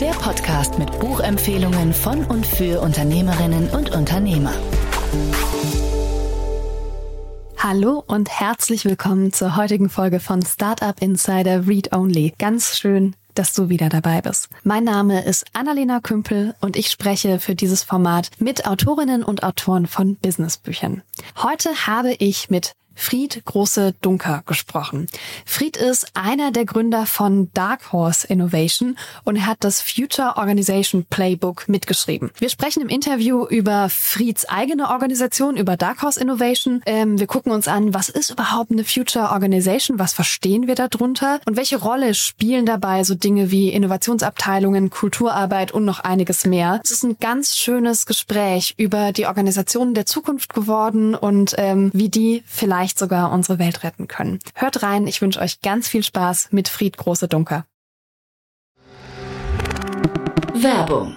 Der Podcast mit Buchempfehlungen von und für Unternehmerinnen und Unternehmer. Hallo und herzlich willkommen zur heutigen Folge von Startup Insider Read Only. Ganz schön, dass du wieder dabei bist. Mein Name ist Annalena Kümpel und ich spreche für dieses Format mit Autorinnen und Autoren von Businessbüchern. Heute habe ich mit Fried Große Dunker gesprochen. Fried ist einer der Gründer von Dark Horse Innovation und hat das Future Organization Playbook mitgeschrieben. Wir sprechen im Interview über Frieds eigene Organisation, über Dark Horse Innovation. Ähm, wir gucken uns an, was ist überhaupt eine Future Organization, was verstehen wir darunter und welche Rolle spielen dabei so Dinge wie Innovationsabteilungen, Kulturarbeit und noch einiges mehr. Es ist ein ganz schönes Gespräch über die Organisationen der Zukunft geworden und ähm, wie die vielleicht vielleicht sogar unsere Welt retten können. Hört rein, ich wünsche euch ganz viel Spaß mit Fried Große Dunker. Werbung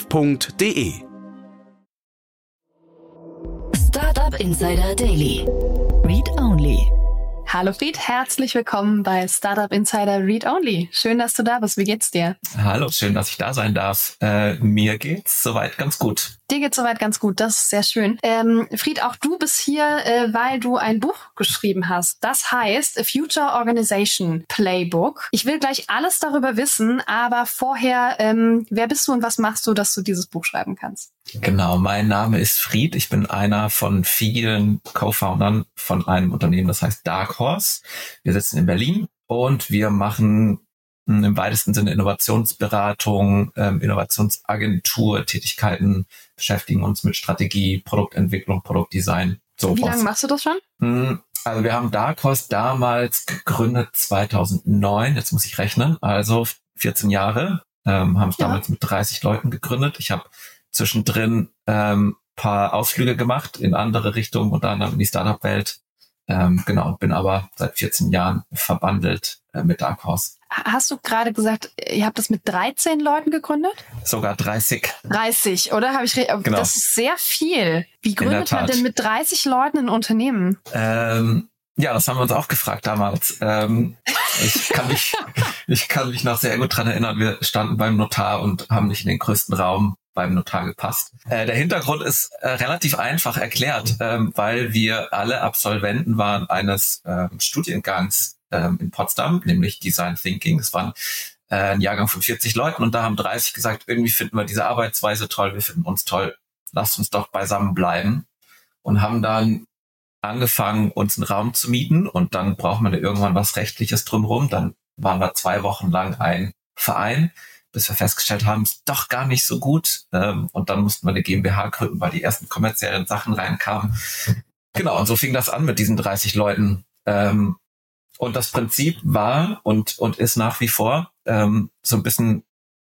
www.startup.de. Startup Insider Daily. Read Only. Hallo Fried, herzlich willkommen bei Startup Insider Read Only. Schön, dass du da bist. Wie geht's dir? Hallo, schön, dass ich da sein darf. Äh, mir geht's soweit ganz gut. Dir geht's soweit ganz gut, das ist sehr schön. Ähm, Fried, auch du bist hier, äh, weil du ein Buch geschrieben hast. Das heißt A Future Organization Playbook. Ich will gleich alles darüber wissen, aber vorher, ähm, wer bist du und was machst du, dass du dieses Buch schreiben kannst? Genau, mein Name ist Fried. Ich bin einer von vielen Co-Foundern von einem Unternehmen, das heißt Dark Horse. Wir sitzen in Berlin und wir machen hm, im weitesten Sinne Innovationsberatung, ähm, Innovationsagentur, Tätigkeiten, beschäftigen uns mit Strategie, Produktentwicklung, Produktdesign. So Wie lange machst du das schon? Hm, also wir haben Dark Horse damals gegründet 2009, jetzt muss ich rechnen, also 14 Jahre, ähm, haben es ja. damals mit 30 Leuten gegründet. Ich habe zwischendrin ähm, paar Ausflüge gemacht in andere Richtungen, unter anderem in die Startup-Welt. Ähm, genau, bin aber seit 14 Jahren verbandelt äh, mit Dark Horse. Hast du gerade gesagt, ihr habt das mit 13 Leuten gegründet? Sogar 30. 30, oder? Habe ich genau. Das ist sehr viel. Wie gründet man denn mit 30 Leuten ein Unternehmen? Ähm, ja, das haben wir uns auch gefragt damals. Ähm, ich, kann mich, ich kann mich noch sehr gut dran erinnern. Wir standen beim Notar und haben nicht in den größten Raum beim Notar gepasst. Äh, der Hintergrund ist äh, relativ einfach erklärt, ähm, weil wir alle Absolventen waren eines ähm, Studiengangs ähm, in Potsdam, nämlich Design Thinking. Es waren äh, ein Jahrgang von 40 Leuten und da haben 30 gesagt, irgendwie finden wir diese Arbeitsweise toll, wir finden uns toll, lasst uns doch beisammen bleiben und haben dann angefangen, uns einen Raum zu mieten und dann braucht man ja irgendwann was Rechtliches drumherum. Dann waren wir zwei Wochen lang ein Verein bis wir festgestellt haben, ist doch gar nicht so gut. Ähm, und dann mussten wir eine GmbH gründen, weil die ersten kommerziellen Sachen reinkamen. Genau, und so fing das an mit diesen 30 Leuten. Ähm, und das Prinzip war und, und ist nach wie vor ähm, so ein bisschen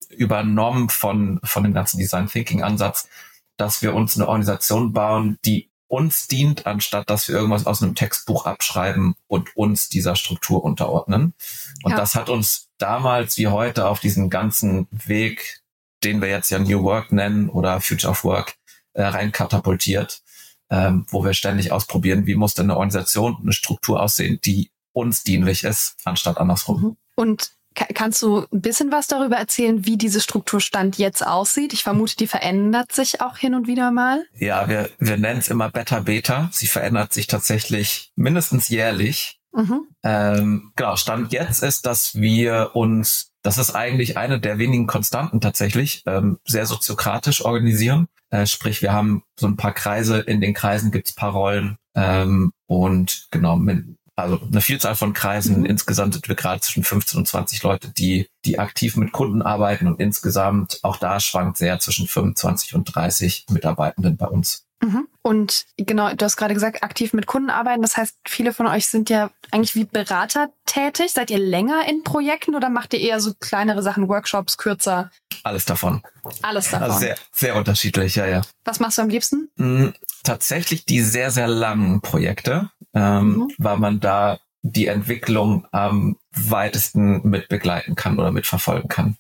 übernommen von, von dem ganzen Design Thinking Ansatz, dass wir uns eine Organisation bauen, die uns dient, anstatt dass wir irgendwas aus einem Textbuch abschreiben und uns dieser Struktur unterordnen. Und ja. das hat uns damals wie heute auf diesen ganzen Weg, den wir jetzt ja New Work nennen oder Future of Work, äh, rein katapultiert, ähm, wo wir ständig ausprobieren, wie muss denn eine Organisation, eine Struktur aussehen, die uns dienlich ist, anstatt andersrum. Mhm. Und Kannst du ein bisschen was darüber erzählen, wie diese Strukturstand jetzt aussieht? Ich vermute, die verändert sich auch hin und wieder mal. Ja, wir, wir nennen es immer Beta-Beta. Sie verändert sich tatsächlich mindestens jährlich. Mhm. Ähm, genau, Stand jetzt ist, dass wir uns, das ist eigentlich eine der wenigen Konstanten tatsächlich, ähm, sehr soziokratisch organisieren. Äh, sprich, wir haben so ein paar Kreise, in den Kreisen gibt's paar Rollen ähm, und genau, mit, also eine Vielzahl von Kreisen. Mhm. Insgesamt sind wir gerade zwischen 15 und 20 Leute, die, die aktiv mit Kunden arbeiten und insgesamt auch da schwankt sehr zwischen 25 und 30 Mitarbeitenden bei uns. Mhm. Und genau, du hast gerade gesagt, aktiv mit Kunden arbeiten. Das heißt, viele von euch sind ja eigentlich wie Berater tätig. Seid ihr länger in Projekten oder macht ihr eher so kleinere Sachen, Workshops, kürzer? Alles davon. Alles davon. Also sehr, sehr unterschiedlich, ja, ja. Was machst du am liebsten? Mhm, tatsächlich die sehr, sehr langen Projekte, ähm, mhm. weil man da die Entwicklung am weitesten mit begleiten kann oder mitverfolgen kann.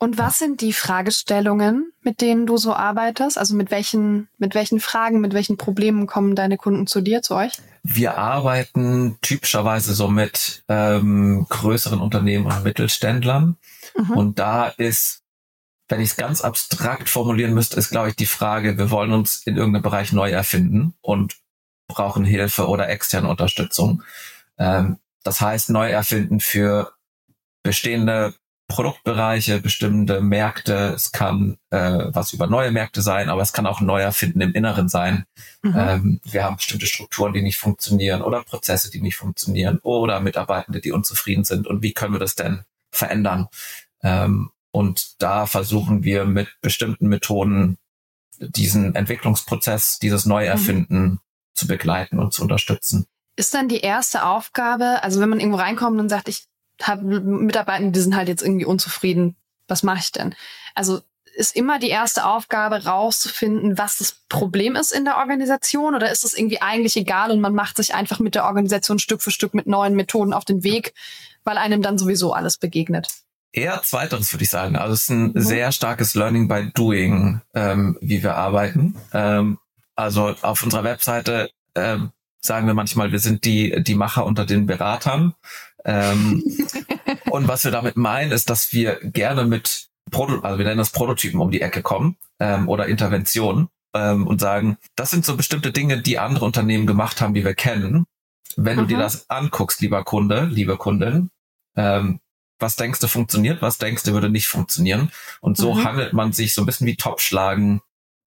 Und was sind die Fragestellungen, mit denen du so arbeitest? Also mit welchen, mit welchen Fragen, mit welchen Problemen kommen deine Kunden zu dir, zu euch? Wir arbeiten typischerweise so mit ähm, größeren Unternehmen und Mittelständlern. Mhm. Und da ist, wenn ich es ganz abstrakt formulieren müsste, ist, glaube ich, die Frage, wir wollen uns in irgendeinem Bereich neu erfinden und brauchen Hilfe oder externe Unterstützung. Ähm, das heißt, neu erfinden für bestehende Produktbereiche, bestimmte Märkte. Es kann äh, was über neue Märkte sein, aber es kann auch neuer Finden im Inneren sein. Mhm. Ähm, wir haben bestimmte Strukturen, die nicht funktionieren oder Prozesse, die nicht funktionieren oder Mitarbeitende, die unzufrieden sind. Und wie können wir das denn verändern? Ähm, und da versuchen wir mit bestimmten Methoden diesen Entwicklungsprozess, dieses Neuerfinden mhm. Zu begleiten und zu unterstützen. Ist dann die erste Aufgabe, also wenn man irgendwo reinkommt und sagt, ich habe Mitarbeiter, die sind halt jetzt irgendwie unzufrieden. Was mache ich denn? Also ist immer die erste Aufgabe rauszufinden, was das Problem ist in der Organisation oder ist es irgendwie eigentlich egal und man macht sich einfach mit der Organisation Stück für Stück mit neuen Methoden auf den Weg, weil einem dann sowieso alles begegnet? Eher zweiteres würde ich sagen. Also es ist ein mhm. sehr starkes Learning by Doing, ähm, wie wir arbeiten. Ähm, also auf unserer Webseite ähm, sagen wir manchmal, wir sind die, die Macher unter den Beratern. Ähm, und was wir damit meinen, ist, dass wir gerne mit Proto also wir nennen das Prototypen um die Ecke kommen ähm, oder Interventionen ähm, und sagen, das sind so bestimmte Dinge, die andere Unternehmen gemacht haben, die wir kennen. Wenn mhm. du dir das anguckst, lieber Kunde, liebe Kundin, ähm, was denkst du funktioniert, was denkst du würde nicht funktionieren? Und so mhm. hangelt man sich so ein bisschen wie Topschlagen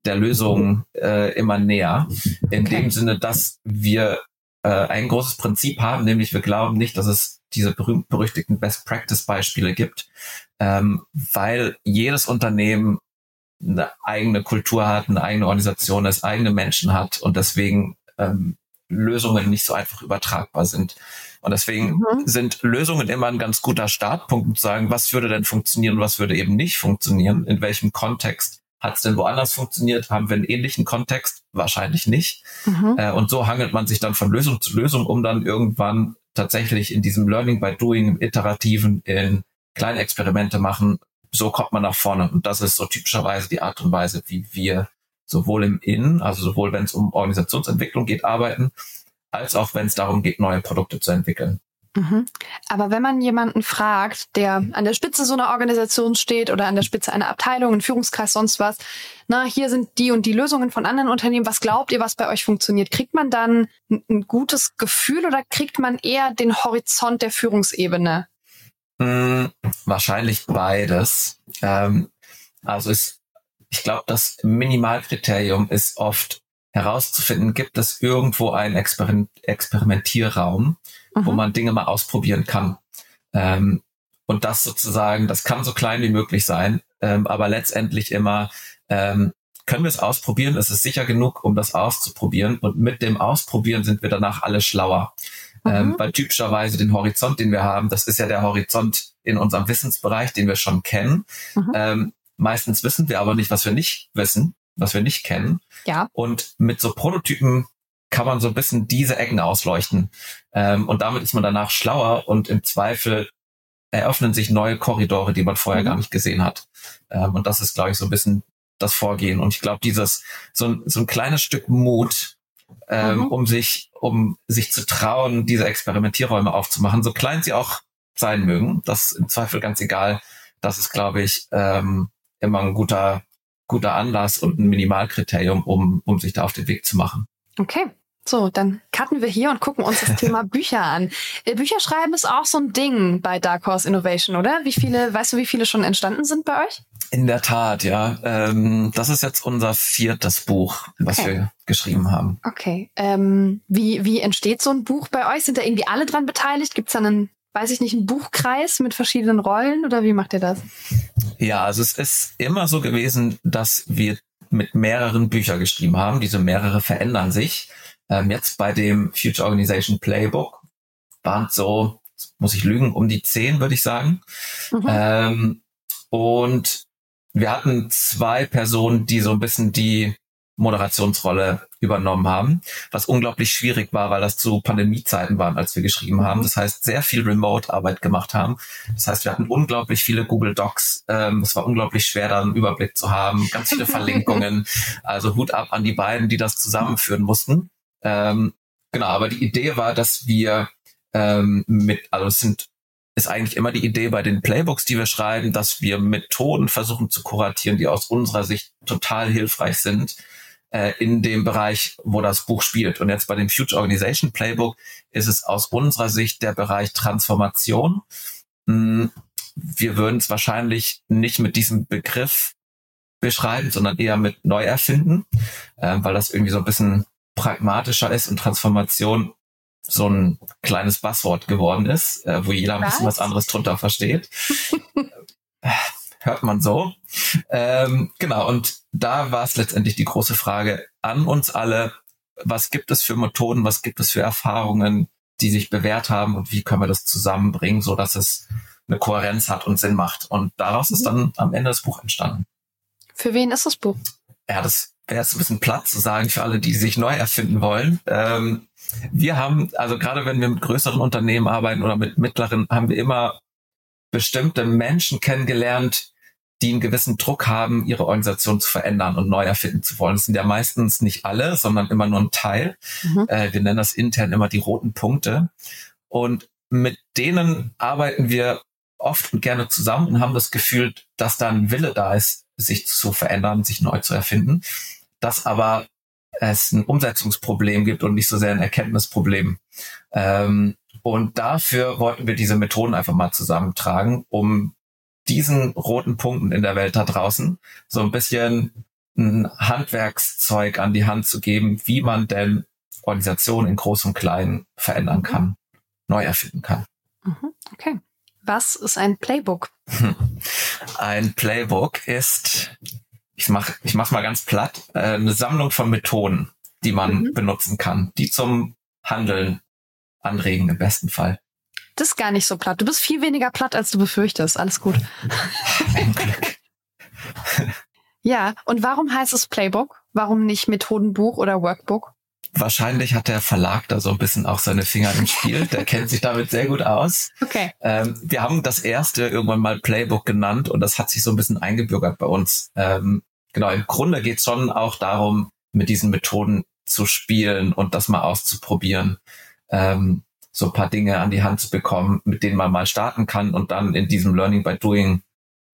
der Lösung äh, immer näher. In okay. dem Sinne, dass wir äh, ein großes Prinzip haben, nämlich wir glauben nicht, dass es diese berühmt-berüchtigten Best-Practice-Beispiele gibt, ähm, weil jedes Unternehmen eine eigene Kultur hat, eine eigene Organisation, das eigene Menschen hat und deswegen ähm, Lösungen nicht so einfach übertragbar sind. Und deswegen mhm. sind Lösungen immer ein ganz guter Startpunkt, um zu sagen, was würde denn funktionieren was würde eben nicht funktionieren, in welchem Kontext hat es denn woanders funktioniert? Haben wir einen ähnlichen Kontext? Wahrscheinlich nicht. Mhm. Äh, und so hangelt man sich dann von Lösung zu Lösung, um dann irgendwann tatsächlich in diesem Learning by Doing, im Iterativen, in kleine Experimente machen. So kommt man nach vorne. Und das ist so typischerweise die Art und Weise, wie wir sowohl im Innen, also sowohl wenn es um Organisationsentwicklung geht, arbeiten, als auch wenn es darum geht, neue Produkte zu entwickeln. Mhm. Aber wenn man jemanden fragt, der an der Spitze so einer Organisation steht oder an der Spitze einer Abteilung, ein Führungskreis, sonst was, na, hier sind die und die Lösungen von anderen Unternehmen, was glaubt ihr, was bei euch funktioniert? Kriegt man dann ein, ein gutes Gefühl oder kriegt man eher den Horizont der Führungsebene? Hm, wahrscheinlich beides. Ähm, also ist, ich glaube, das Minimalkriterium ist oft herauszufinden, gibt es irgendwo einen Experiment Experimentierraum, mhm. wo man Dinge mal ausprobieren kann. Ähm, und das sozusagen, das kann so klein wie möglich sein, ähm, aber letztendlich immer ähm, können wir es ausprobieren. Es ist sicher genug, um das auszuprobieren. Und mit dem Ausprobieren sind wir danach alle schlauer. Ähm, weil typischerweise den Horizont, den wir haben, das ist ja der Horizont in unserem Wissensbereich, den wir schon kennen. Ähm, meistens wissen wir aber nicht, was wir nicht wissen, was wir nicht kennen. Ja. Und mit so Prototypen kann man so ein bisschen diese Ecken ausleuchten. Ähm, und damit ist man danach schlauer und im Zweifel eröffnen sich neue Korridore, die man vorher mhm. gar nicht gesehen hat. Ähm, und das ist, glaube ich, so ein bisschen das Vorgehen. Und ich glaube, dieses, so ein, so ein kleines Stück Mut, ähm, mhm. um sich, um sich zu trauen, diese Experimentierräume aufzumachen, so klein sie auch sein mögen, das ist im Zweifel ganz egal. Das ist, glaube ich, ähm, immer ein guter, guter Anlass und ein Minimalkriterium, um, um sich da auf den Weg zu machen. Okay. So, dann cutten wir hier und gucken uns das Thema Bücher an. Äh, Bücher schreiben ist auch so ein Ding bei Dark Horse Innovation, oder? Wie viele, weißt du, wie viele schon entstanden sind bei euch? In der Tat, ja. Ähm, das ist jetzt unser viertes Buch, was okay. wir geschrieben haben. Okay. Ähm, wie, wie entsteht so ein Buch bei euch? Sind da irgendwie alle dran beteiligt? Gibt es da einen, weiß ich nicht, einen Buchkreis mit verschiedenen Rollen oder wie macht ihr das? Ja, also es ist immer so gewesen, dass wir mit mehreren Büchern geschrieben haben. Diese mehrere verändern sich. Ähm, jetzt bei dem Future Organization Playbook waren es so, muss ich lügen, um die zehn, würde ich sagen. Mhm. Ähm, und wir hatten zwei Personen, die so ein bisschen die Moderationsrolle übernommen haben, was unglaublich schwierig war, weil das zu Pandemiezeiten waren, als wir geschrieben haben. Das heißt, sehr viel Remote-Arbeit gemacht haben. Das heißt, wir hatten unglaublich viele Google Docs. Ähm, es war unglaublich schwer, da einen Überblick zu haben. Ganz viele Verlinkungen. Also Hut ab an die beiden, die das zusammenführen mussten. Ähm, genau, aber die Idee war, dass wir ähm, mit, also es sind ist eigentlich immer die Idee bei den Playbooks, die wir schreiben, dass wir Methoden versuchen zu kuratieren, die aus unserer Sicht total hilfreich sind, äh, in dem Bereich, wo das Buch spielt. Und jetzt bei dem Future Organization Playbook ist es aus unserer Sicht der Bereich Transformation. Hm, wir würden es wahrscheinlich nicht mit diesem Begriff beschreiben, sondern eher mit Neuerfinden, äh, weil das irgendwie so ein bisschen pragmatischer ist und Transformation so ein kleines Buzzword geworden ist, äh, wo jeder ein bisschen was anderes drunter versteht. hört man so. Ähm, genau, und da war es letztendlich die große Frage an uns alle, was gibt es für Methoden, was gibt es für Erfahrungen, die sich bewährt haben und wie können wir das zusammenbringen, so dass es eine Kohärenz hat und Sinn macht. Und daraus ist dann am Ende das Buch entstanden. Für wen ist das Buch? Ja, das wäre jetzt ein bisschen platt zu sagen für alle, die sich neu erfinden wollen. Ähm, wir haben, also gerade wenn wir mit größeren Unternehmen arbeiten oder mit mittleren, haben wir immer bestimmte Menschen kennengelernt, die einen gewissen Druck haben, ihre Organisation zu verändern und neu erfinden zu wollen. Das sind ja meistens nicht alle, sondern immer nur ein Teil. Mhm. Äh, wir nennen das intern immer die roten Punkte. Und mit denen arbeiten wir oft und gerne zusammen und haben das Gefühl, dass da ein Wille da ist, sich zu verändern, sich neu zu erfinden. Dass aber es ein Umsetzungsproblem gibt und nicht so sehr ein Erkenntnisproblem. Ähm, und dafür wollten wir diese Methoden einfach mal zusammentragen, um diesen roten Punkten in der Welt da draußen so ein bisschen ein Handwerkszeug an die Hand zu geben, wie man denn Organisationen in Groß und Klein verändern kann, neu erfinden kann. Mhm, okay. Was ist ein Playbook? Ein Playbook ist, ich mach, ich mach's mal ganz platt, äh, eine Sammlung von Methoden, die man mhm. benutzen kann, die zum Handeln anregen im besten Fall. Das ist gar nicht so platt. Du bist viel weniger platt, als du befürchtest. Alles gut. Ein Glück. ja, und warum heißt es Playbook? Warum nicht Methodenbuch oder Workbook? Wahrscheinlich hat der Verlag da so ein bisschen auch seine Finger im Spiel. Der kennt sich damit sehr gut aus. Okay. Ähm, wir haben das erste irgendwann mal Playbook genannt und das hat sich so ein bisschen eingebürgert bei uns. Ähm, genau, im Grunde geht es schon auch darum, mit diesen Methoden zu spielen und das mal auszuprobieren ähm, so ein paar Dinge an die Hand zu bekommen, mit denen man mal starten kann und dann in diesem Learning by Doing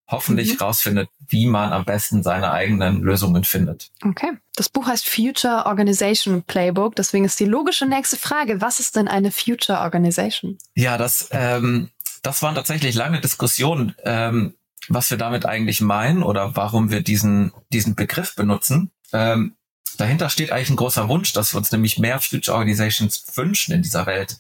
hoffentlich mhm. rausfindet, wie man am besten seine eigenen Lösungen findet. Okay. Das Buch heißt Future Organization Playbook. Deswegen ist die logische nächste Frage, was ist denn eine Future Organization? Ja, das, ähm, das waren tatsächlich lange Diskussionen, ähm, was wir damit eigentlich meinen oder warum wir diesen, diesen Begriff benutzen. Ähm, dahinter steht eigentlich ein großer Wunsch, dass wir uns nämlich mehr Future Organizations wünschen in dieser Welt.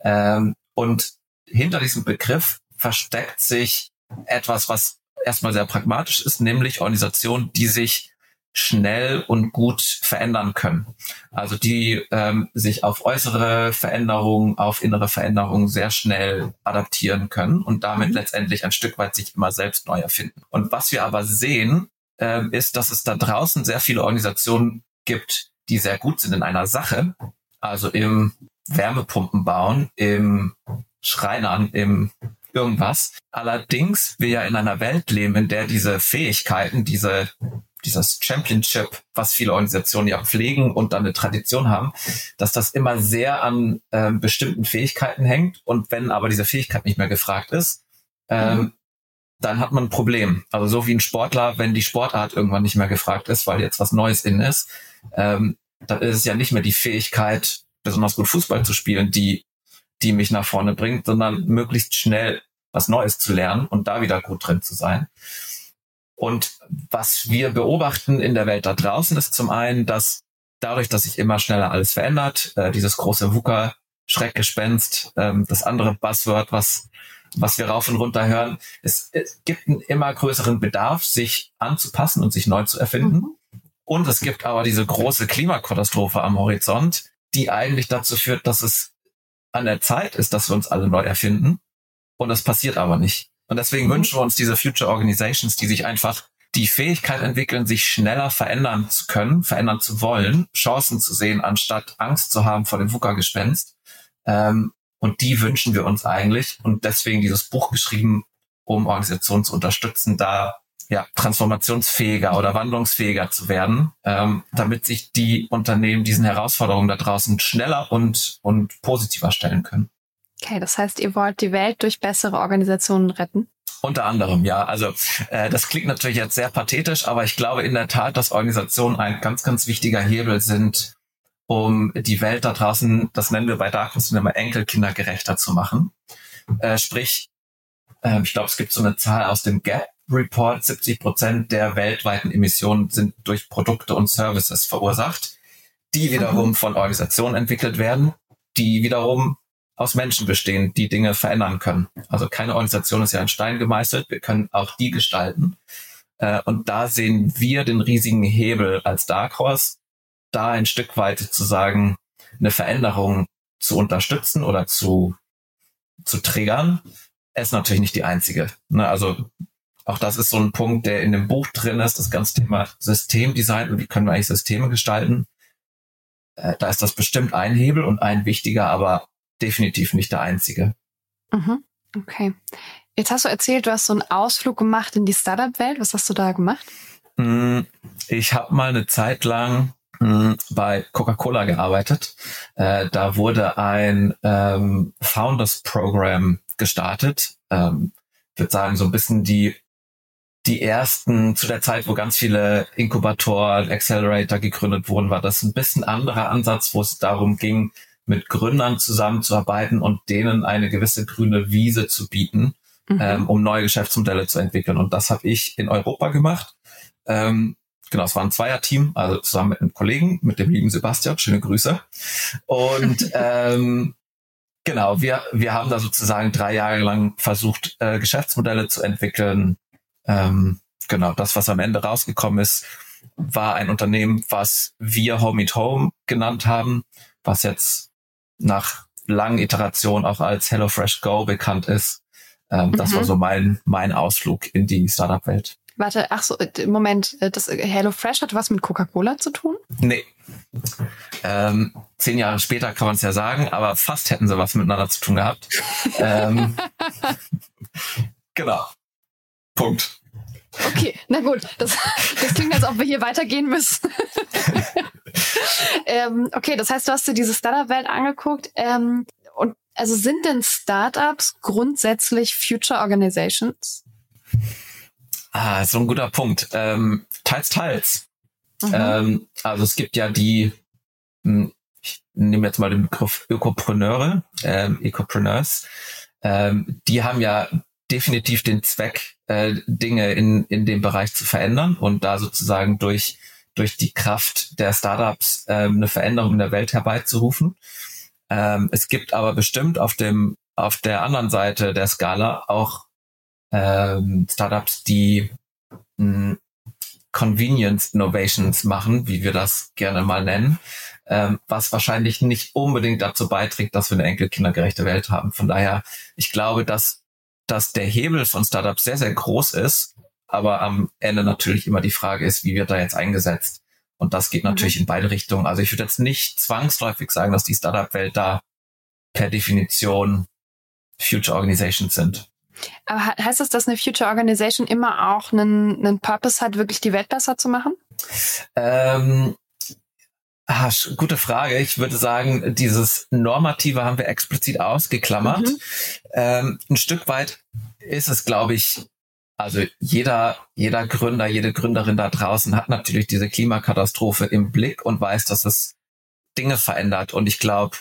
Ähm, und hinter diesem Begriff versteckt sich etwas, was erstmal sehr pragmatisch ist, nämlich Organisationen, die sich schnell und gut verändern können. Also die ähm, sich auf äußere Veränderungen, auf innere Veränderungen sehr schnell adaptieren können und damit mhm. letztendlich ein Stück weit sich immer selbst neu erfinden. Und was wir aber sehen, äh, ist, dass es da draußen sehr viele Organisationen gibt, die sehr gut sind in einer Sache, also im Wärmepumpen bauen, im Schreinern, im irgendwas. Allerdings wir ja in einer Welt leben, in der diese Fähigkeiten, diese dieses Championship, was viele Organisationen ja pflegen und dann eine Tradition haben, dass das immer sehr an ähm, bestimmten Fähigkeiten hängt. Und wenn aber diese Fähigkeit nicht mehr gefragt ist, ähm, mhm dann hat man ein Problem. Also so wie ein Sportler, wenn die Sportart irgendwann nicht mehr gefragt ist, weil jetzt was Neues in ist, ähm, dann ist es ja nicht mehr die Fähigkeit, besonders gut Fußball zu spielen, die, die mich nach vorne bringt, sondern möglichst schnell was Neues zu lernen und da wieder gut drin zu sein. Und was wir beobachten in der Welt da draußen ist zum einen, dass dadurch, dass sich immer schneller alles verändert, äh, dieses große VUCA, Schreckgespenst, ähm, das andere Buzzword, was, was wir rauf und runter hören, es, es gibt einen immer größeren Bedarf, sich anzupassen und sich neu zu erfinden. Mhm. Und es gibt aber diese große Klimakatastrophe am Horizont, die eigentlich dazu führt, dass es an der Zeit ist, dass wir uns alle neu erfinden. Und das passiert aber nicht. Und deswegen mhm. wünschen wir uns diese Future Organizations, die sich einfach die Fähigkeit entwickeln, sich schneller verändern zu können, verändern zu wollen, Chancen zu sehen, anstatt Angst zu haben vor dem VUCA-Gespenst. Ähm, und die wünschen wir uns eigentlich. Und deswegen dieses Buch geschrieben, um Organisationen zu unterstützen, da ja, transformationsfähiger oder wandlungsfähiger zu werden, ähm, damit sich die Unternehmen diesen Herausforderungen da draußen schneller und, und positiver stellen können. Okay, das heißt, ihr wollt die Welt durch bessere Organisationen retten? Unter anderem, ja. Also äh, das klingt natürlich jetzt sehr pathetisch, aber ich glaube in der Tat, dass Organisationen ein ganz, ganz wichtiger Hebel sind, um die Welt da draußen, das nennen wir bei Darkness immer enkelkindergerechter zu machen. Äh, sprich, äh, ich glaube, es gibt so eine Zahl aus dem Gap Report, 70 Prozent der weltweiten Emissionen sind durch Produkte und Services verursacht, die wiederum von Organisationen entwickelt werden, die wiederum aus Menschen bestehen, die Dinge verändern können. Also keine Organisation ist ja ein Stein gemeißelt, wir können auch die gestalten. Äh, und da sehen wir den riesigen Hebel als Dark Horse, da ein Stück weit zu sagen, eine Veränderung zu unterstützen oder zu, zu triggern, ist natürlich nicht die einzige. Ne, also auch das ist so ein Punkt, der in dem Buch drin ist, das ganze Thema Systemdesign und wie können wir eigentlich Systeme gestalten. Äh, da ist das bestimmt ein Hebel und ein wichtiger, aber definitiv nicht der einzige. Mhm. Okay. Jetzt hast du erzählt, du hast so einen Ausflug gemacht in die Startup-Welt. Was hast du da gemacht? Hm, ich habe mal eine Zeit lang hm, bei Coca-Cola gearbeitet. Äh, da wurde ein ähm, Founders Program gestartet. Ähm, ich würde sagen, so ein bisschen die die ersten zu der Zeit, wo ganz viele Inkubatoren, Accelerator gegründet wurden, war das ein bisschen anderer Ansatz, wo es darum ging, mit Gründern zusammenzuarbeiten und denen eine gewisse grüne Wiese zu bieten, mhm. ähm, um neue Geschäftsmodelle zu entwickeln. Und das habe ich in Europa gemacht. Ähm, genau, es war ein Zweierteam, also zusammen mit einem Kollegen, mit dem lieben Sebastian, schöne Grüße. Und ähm, genau, wir, wir haben da sozusagen drei Jahre lang versucht, äh, Geschäftsmodelle zu entwickeln. Ähm, genau, das, was am Ende rausgekommen ist, war ein Unternehmen, was wir Home Meet Home genannt haben, was jetzt nach langen Iterationen auch als HelloFresh Go bekannt ist. Ähm, mhm. Das war mhm. so mein, mein Ausflug in die Startup-Welt. Warte, ach so, äh, Moment, äh, das äh, HelloFresh hat was mit Coca-Cola zu tun? Nee. Ähm, zehn Jahre später kann man es ja sagen, aber fast hätten sie was miteinander zu tun gehabt. ähm, genau. Punkt. Okay, na gut. Das, das klingt, als ob wir hier weitergehen müssen. ähm, okay, das heißt, du hast dir diese Startup-Welt angeguckt. Ähm, und also sind denn Startups grundsätzlich Future Organizations? Ah, so ein guter Punkt. Ähm, teils, teils. Mhm. Ähm, also es gibt ja die, hm, ich nehme jetzt mal den Begriff Ökopreneure, ähm, Ecopreneurs, ähm, die haben ja definitiv den Zweck, äh, Dinge in, in dem Bereich zu verändern und da sozusagen durch, durch die Kraft der Startups äh, eine Veränderung in der Welt herbeizurufen. Ähm, es gibt aber bestimmt auf dem, auf der anderen Seite der Skala auch ähm, Startups, die mh, hm, Convenience Innovations machen, wie wir das gerne mal nennen, ähm, was wahrscheinlich nicht unbedingt dazu beiträgt, dass wir eine enkelkindergerechte Welt haben. Von daher, ich glaube, dass dass der Hebel von Startups sehr, sehr groß ist, aber am Ende natürlich immer die Frage ist, wie wird da jetzt eingesetzt? Und das geht natürlich mhm. in beide Richtungen. Also ich würde jetzt nicht zwangsläufig sagen, dass die Startup-Welt da per Definition Future Organizations sind. Aber heißt das, dass eine Future Organization immer auch einen, einen Purpose hat, wirklich die Welt besser zu machen? Ähm, Ah, gute Frage. Ich würde sagen, dieses Normative haben wir explizit ausgeklammert. Mhm. Ähm, ein Stück weit ist es, glaube ich, Also jeder, jeder Gründer, jede Gründerin da draußen hat natürlich diese Klimakatastrophe im Blick und weiß, dass es Dinge verändert. Und ich glaube,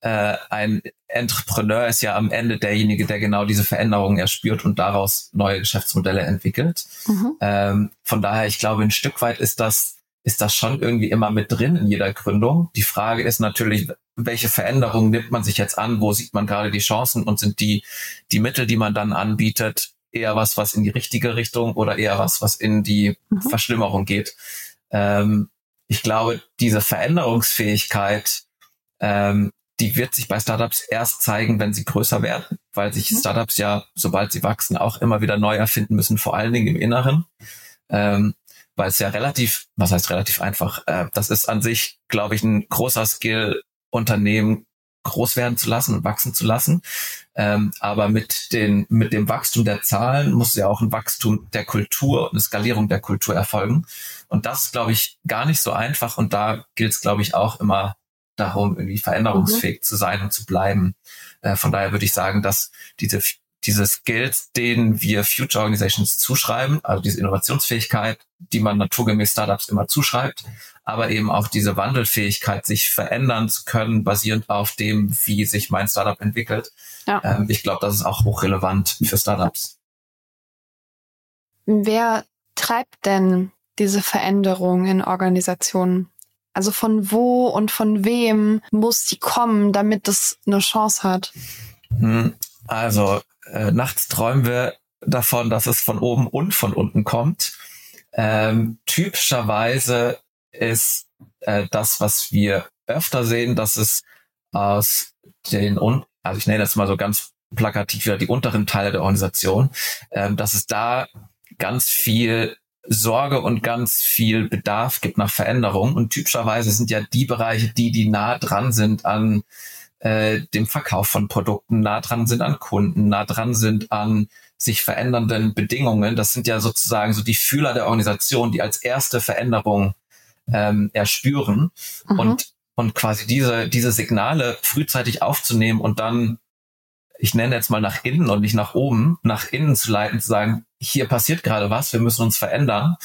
äh, ein Entrepreneur ist ja am Ende derjenige, der genau diese Veränderungen erspürt und daraus neue Geschäftsmodelle entwickelt. Mhm. Ähm, von daher, ich glaube, ein Stück weit ist das, ist das schon irgendwie immer mit drin in jeder Gründung. Die Frage ist natürlich, welche Veränderungen nimmt man sich jetzt an? Wo sieht man gerade die Chancen und sind die, die Mittel, die man dann anbietet, eher was, was in die richtige Richtung oder eher was, was in die mhm. Verschlimmerung geht? Ähm, ich glaube, diese Veränderungsfähigkeit, ähm, die wird sich bei Startups erst zeigen, wenn sie größer werden, weil sich mhm. Startups ja, sobald sie wachsen, auch immer wieder neu erfinden müssen, vor allen Dingen im Inneren. Ähm, weil es ja relativ, was heißt relativ einfach, äh, das ist an sich, glaube ich, ein großer Skill, Unternehmen groß werden zu lassen und wachsen zu lassen. Ähm, aber mit, den, mit dem Wachstum der Zahlen muss ja auch ein Wachstum der Kultur und eine Skalierung der Kultur erfolgen. Und das ist, glaube ich, gar nicht so einfach. Und da gilt es, glaube ich, auch immer darum, irgendwie veränderungsfähig mhm. zu sein und zu bleiben. Äh, von daher würde ich sagen, dass diese, diese Skills, denen wir Future Organizations zuschreiben, also diese Innovationsfähigkeit, die man naturgemäß Startups immer zuschreibt, aber eben auch diese Wandelfähigkeit, sich verändern zu können, basierend auf dem, wie sich mein Startup entwickelt. Ja. Ähm, ich glaube, das ist auch hochrelevant für Startups. Wer treibt denn diese Veränderung in Organisationen? Also von wo und von wem muss die kommen, damit es eine Chance hat? Hm, also äh, nachts träumen wir davon, dass es von oben und von unten kommt. Ähm, typischerweise ist äh, das, was wir öfter sehen, dass es aus den, also ich nenne das mal so ganz plakativ wieder die unteren Teile der Organisation, ähm, dass es da ganz viel Sorge und ganz viel Bedarf gibt nach Veränderung. Und typischerweise sind ja die Bereiche, die, die nah dran sind an äh, dem Verkauf von Produkten, nah dran sind an Kunden, nah dran sind an sich verändernden Bedingungen. Das sind ja sozusagen so die Fühler der Organisation, die als erste Veränderung ähm, erspüren mhm. und und quasi diese diese Signale frühzeitig aufzunehmen und dann ich nenne jetzt mal nach innen und nicht nach oben, nach innen zu leiten, zu sagen, hier passiert gerade was, wir müssen uns verändern.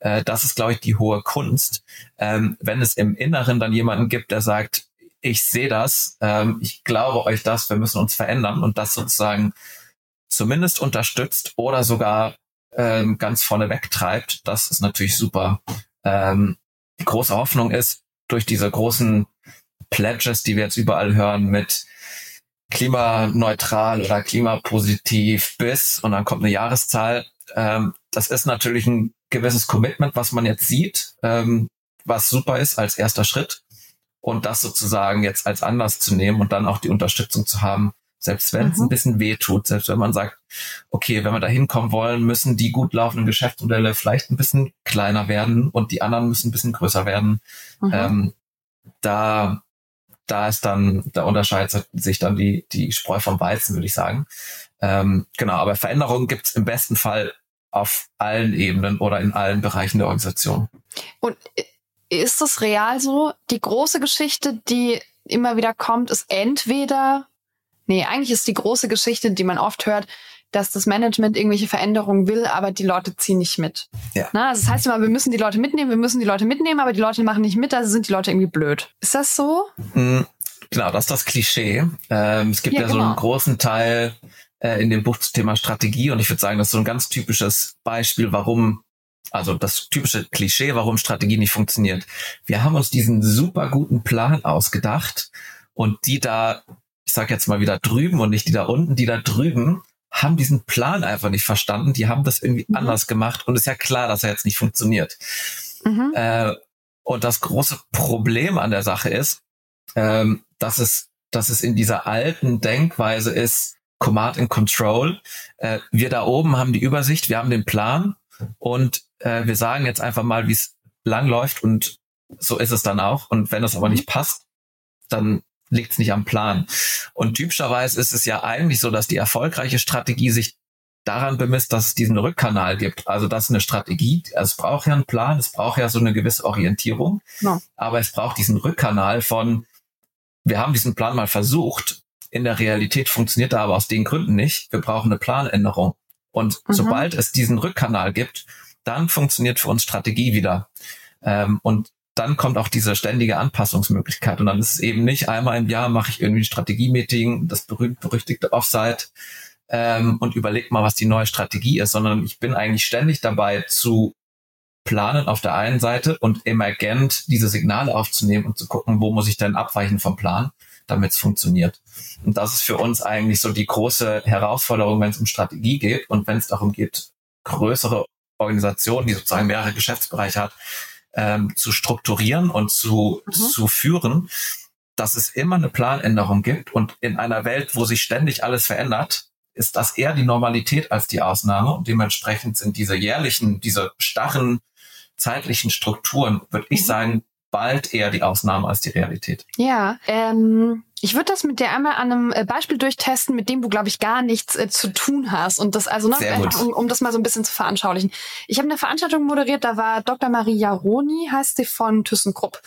Äh, das ist, glaube ich, die hohe Kunst. Ähm, wenn es im Inneren dann jemanden gibt, der sagt, ich sehe das, ähm, ich glaube euch das, wir müssen uns verändern und das sozusagen zumindest unterstützt oder sogar ähm, ganz vorne wegtreibt, das ist natürlich super. Ähm, die große Hoffnung ist, durch diese großen Pledges, die wir jetzt überall hören mit klimaneutral oder klimapositiv bis und dann kommt eine Jahreszahl. Ähm, das ist natürlich ein gewisses Commitment, was man jetzt sieht, ähm, was super ist als erster Schritt und das sozusagen jetzt als Anlass zu nehmen und dann auch die Unterstützung zu haben, selbst wenn es mhm. ein bisschen weh tut, selbst wenn man sagt, okay, wenn wir da hinkommen wollen, müssen die gut laufenden Geschäftsmodelle vielleicht ein bisschen kleiner werden und die anderen müssen ein bisschen größer werden. Mhm. Ähm, da da ist dann, da unterscheidet sich dann die, die Spreu vom Weizen, würde ich sagen. Ähm, genau, aber Veränderungen gibt es im besten Fall auf allen Ebenen oder in allen Bereichen der Organisation. Und ist es real so? Die große Geschichte, die immer wieder kommt, ist entweder, nee, eigentlich ist die große Geschichte, die man oft hört, dass das Management irgendwelche Veränderungen will, aber die Leute ziehen nicht mit. Ja. Na, also das heißt immer, wir müssen die Leute mitnehmen, wir müssen die Leute mitnehmen, aber die Leute machen nicht mit, also sind die Leute irgendwie blöd. Ist das so? Mhm. Genau, das ist das Klischee. Ähm, es gibt ja, ja genau. so einen genau. großen Teil äh, in dem Buch zum Thema Strategie und ich würde sagen, das ist so ein ganz typisches Beispiel, warum also das typische Klischee, warum Strategie nicht funktioniert. Wir haben uns diesen super guten Plan ausgedacht und die da, ich sage jetzt mal wieder drüben und nicht die da unten, die da drüben haben diesen Plan einfach nicht verstanden. Die haben das irgendwie mhm. anders gemacht und ist ja klar, dass er jetzt nicht funktioniert. Mhm. Äh, und das große Problem an der Sache ist, ähm, dass es, dass es in dieser alten Denkweise ist, Command and Control. Äh, wir da oben haben die Übersicht, wir haben den Plan und äh, wir sagen jetzt einfach mal, wie es lang läuft und so ist es dann auch. Und wenn das aber nicht passt, dann liegt es nicht am Plan. Und typischerweise ist es ja eigentlich so, dass die erfolgreiche Strategie sich daran bemisst, dass es diesen Rückkanal gibt. Also das ist eine Strategie. Es braucht ja einen Plan, es braucht ja so eine gewisse Orientierung. Ja. Aber es braucht diesen Rückkanal von, wir haben diesen Plan mal versucht. In der Realität funktioniert er aber aus den Gründen nicht. Wir brauchen eine Planänderung. Und mhm. sobald es diesen Rückkanal gibt, dann funktioniert für uns Strategie wieder. Ähm, und dann kommt auch diese ständige Anpassungsmöglichkeit. Und dann ist es eben nicht einmal im Jahr mache ich irgendwie ein Strategie-Meeting, das berühmt-berüchtigte Offsite ähm, und überlege mal, was die neue Strategie ist, sondern ich bin eigentlich ständig dabei zu planen auf der einen Seite und emergent diese Signale aufzunehmen und zu gucken, wo muss ich denn abweichen vom Plan, damit es funktioniert. Und das ist für uns eigentlich so die große Herausforderung, wenn es um Strategie geht und wenn es darum geht, größere Organisationen, die sozusagen mehrere Geschäftsbereiche hat, ähm, zu strukturieren und zu, mhm. zu führen, dass es immer eine Planänderung gibt und in einer Welt, wo sich ständig alles verändert, ist das eher die Normalität als die Ausnahme und dementsprechend sind diese jährlichen, diese starren zeitlichen Strukturen, würde ich mhm. sagen, bald eher die Ausnahme als die Realität. Ja, ähm, ich würde das mit dir einmal an einem äh, Beispiel durchtesten, mit dem du, glaube ich, gar nichts äh, zu tun hast. Und das also noch, einfach, um, um das mal so ein bisschen zu veranschaulichen. Ich habe eine Veranstaltung moderiert, da war Dr. Maria Roni, heißt sie von ThyssenKrupp.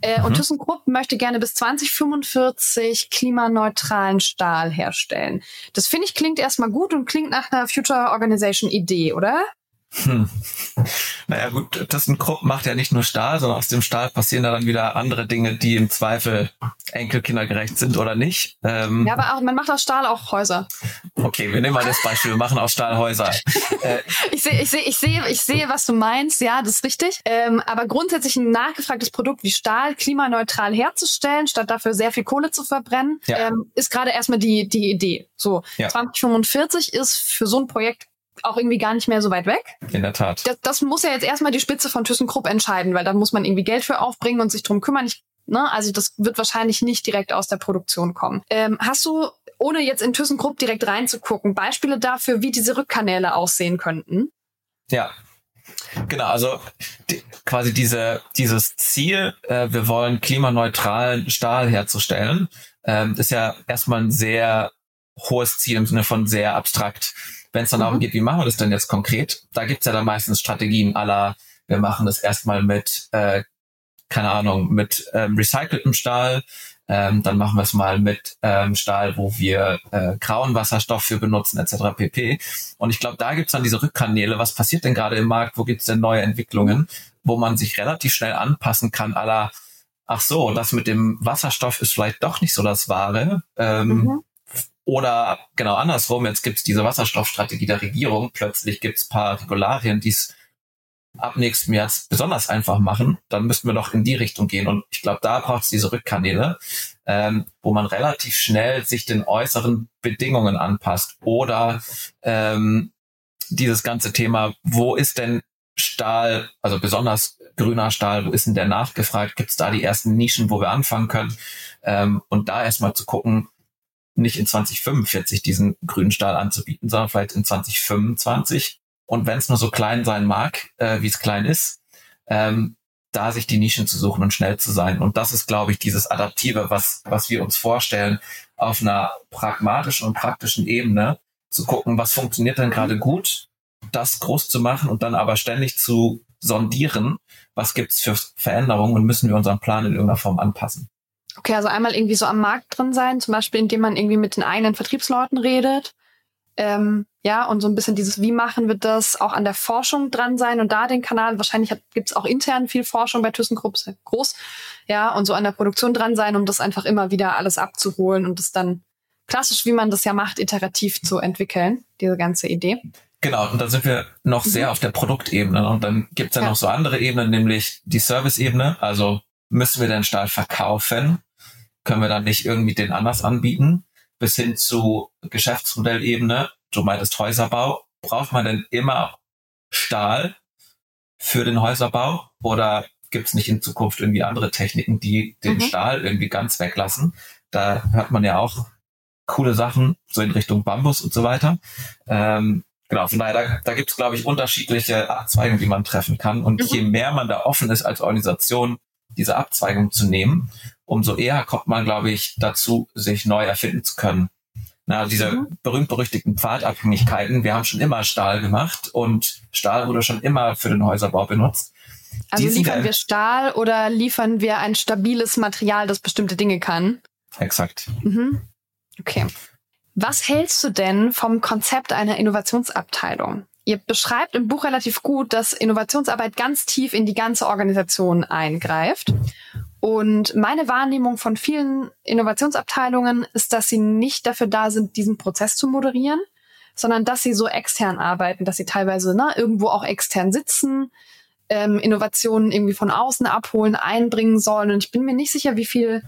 Äh, mhm. Und ThyssenKrupp möchte gerne bis 2045 klimaneutralen Stahl herstellen. Das finde ich klingt erstmal gut und klingt nach einer Future Organization Idee, oder? Hm. Naja gut, ThyssenKrupp macht ja nicht nur Stahl, sondern aus dem Stahl passieren da dann wieder andere Dinge, die im Zweifel enkelkindergerecht sind oder nicht. Ähm, ja, aber auch, man macht aus Stahl auch Häuser. Okay, wir nehmen mal das Beispiel, wir machen aus Stahl Häuser. Äh, ich sehe, ich sehe, ich sehe, ich sehe, was du meinst, ja, das ist richtig. Ähm, aber grundsätzlich ein nachgefragtes Produkt wie Stahl klimaneutral herzustellen, statt dafür sehr viel Kohle zu verbrennen, ja. ähm, ist gerade erstmal die, die Idee. So, ja. 2045 ist für so ein Projekt auch irgendwie gar nicht mehr so weit weg. In der Tat. Das, das muss ja jetzt erstmal die Spitze von ThyssenKrupp entscheiden, weil da muss man irgendwie Geld für aufbringen und sich drum kümmern. Ich, ne, also das wird wahrscheinlich nicht direkt aus der Produktion kommen. Ähm, hast du, ohne jetzt in ThyssenKrupp direkt reinzugucken, Beispiele dafür, wie diese Rückkanäle aussehen könnten? Ja, Genau, also die, quasi diese, dieses Ziel, äh, wir wollen klimaneutralen Stahl herzustellen, ähm, ist ja erstmal ein sehr hohes Ziel im Sinne von sehr abstrakt. Wenn es dann darum mhm. geht, wie machen wir das denn jetzt konkret, da gibt's ja dann meistens Strategien aller, wir machen das erstmal mit, äh, keine Ahnung, mit ähm, recyceltem Stahl, ähm, dann machen wir es mal mit ähm, Stahl, wo wir äh, grauen Wasserstoff für benutzen, etc. pp. Und ich glaube, da gibt's dann diese Rückkanäle. Was passiert denn gerade im Markt? Wo gibt's denn neue Entwicklungen, wo man sich relativ schnell anpassen kann, aller ach so, das mit dem Wasserstoff ist vielleicht doch nicht so das Wahre. Ähm, mhm. Oder genau andersrum, jetzt gibt's diese Wasserstoffstrategie der Regierung, plötzlich gibt's paar Regularien, die es ab nächstem Jahr besonders einfach machen, dann müssten wir doch in die Richtung gehen. Und ich glaube, da braucht es diese Rückkanäle, ähm, wo man relativ schnell sich den äußeren Bedingungen anpasst. Oder ähm, dieses ganze Thema, wo ist denn Stahl, also besonders grüner Stahl, wo ist denn der nachgefragt? Gibt es da die ersten Nischen, wo wir anfangen können? Ähm, und da erstmal zu gucken, nicht in 2045 diesen grünen Stahl anzubieten, sondern vielleicht in 2025. Und wenn es nur so klein sein mag, äh, wie es klein ist, ähm, da sich die Nischen zu suchen und schnell zu sein. Und das ist, glaube ich, dieses Adaptive, was, was wir uns vorstellen, auf einer pragmatischen und praktischen Ebene zu gucken, was funktioniert denn gerade gut, das groß zu machen und dann aber ständig zu sondieren, was gibt's für Veränderungen und müssen wir unseren Plan in irgendeiner Form anpassen. Okay, also einmal irgendwie so am Markt drin sein, zum Beispiel indem man irgendwie mit den eigenen Vertriebsleuten redet. Ähm, ja, und so ein bisschen dieses, wie machen wir das, auch an der Forschung dran sein und da den Kanal, wahrscheinlich gibt es auch intern viel Forschung bei ThyssenKrupp, sehr groß, ja, und so an der Produktion dran sein, um das einfach immer wieder alles abzuholen und das dann klassisch, wie man das ja macht, iterativ zu entwickeln, diese ganze Idee. Genau, und da sind wir noch mhm. sehr auf der Produktebene. Und dann gibt's ja, ja noch so andere Ebenen, nämlich die Service-Ebene. Also müssen wir den Stahl verkaufen? Können wir dann nicht irgendwie den anders anbieten? Bis hin zu Geschäftsmodellebene, du meintest Häuserbau, braucht man denn immer Stahl für den Häuserbau oder gibt es nicht in Zukunft irgendwie andere Techniken, die den mhm. Stahl irgendwie ganz weglassen? Da hört man ja auch coole Sachen, so in Richtung Bambus und so weiter. Ähm, genau, von daher, da, da gibt es, glaube ich, unterschiedliche Abzweigungen, die man treffen kann. Und mhm. je mehr man da offen ist als Organisation, diese Abzweigung zu nehmen, umso eher kommt man, glaube ich, dazu, sich neu erfinden zu können. Na, diese mhm. berühmt-berüchtigten Pfadabhängigkeiten, wir haben schon immer Stahl gemacht und Stahl wurde schon immer für den Häuserbau benutzt. Also Die liefern wir Stahl oder liefern wir ein stabiles Material, das bestimmte Dinge kann? Exakt. Mhm. Okay. Was hältst du denn vom Konzept einer Innovationsabteilung? Ihr beschreibt im Buch relativ gut, dass Innovationsarbeit ganz tief in die ganze Organisation eingreift. Und meine Wahrnehmung von vielen Innovationsabteilungen ist, dass sie nicht dafür da sind, diesen Prozess zu moderieren, sondern dass sie so extern arbeiten, dass sie teilweise ne, irgendwo auch extern sitzen, ähm, Innovationen irgendwie von außen abholen, einbringen sollen. Und ich bin mir nicht sicher, wie viel,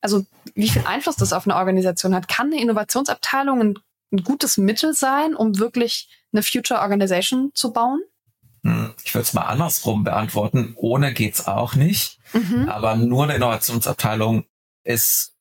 also wie viel Einfluss das auf eine Organisation hat. Kann eine Innovationsabteilung ein, ein gutes Mittel sein, um wirklich eine Future Organization zu bauen? Hm, ich würde es mal andersrum beantworten. Ohne geht's auch nicht. Mhm. Aber nur eine Innovationsabteilung ist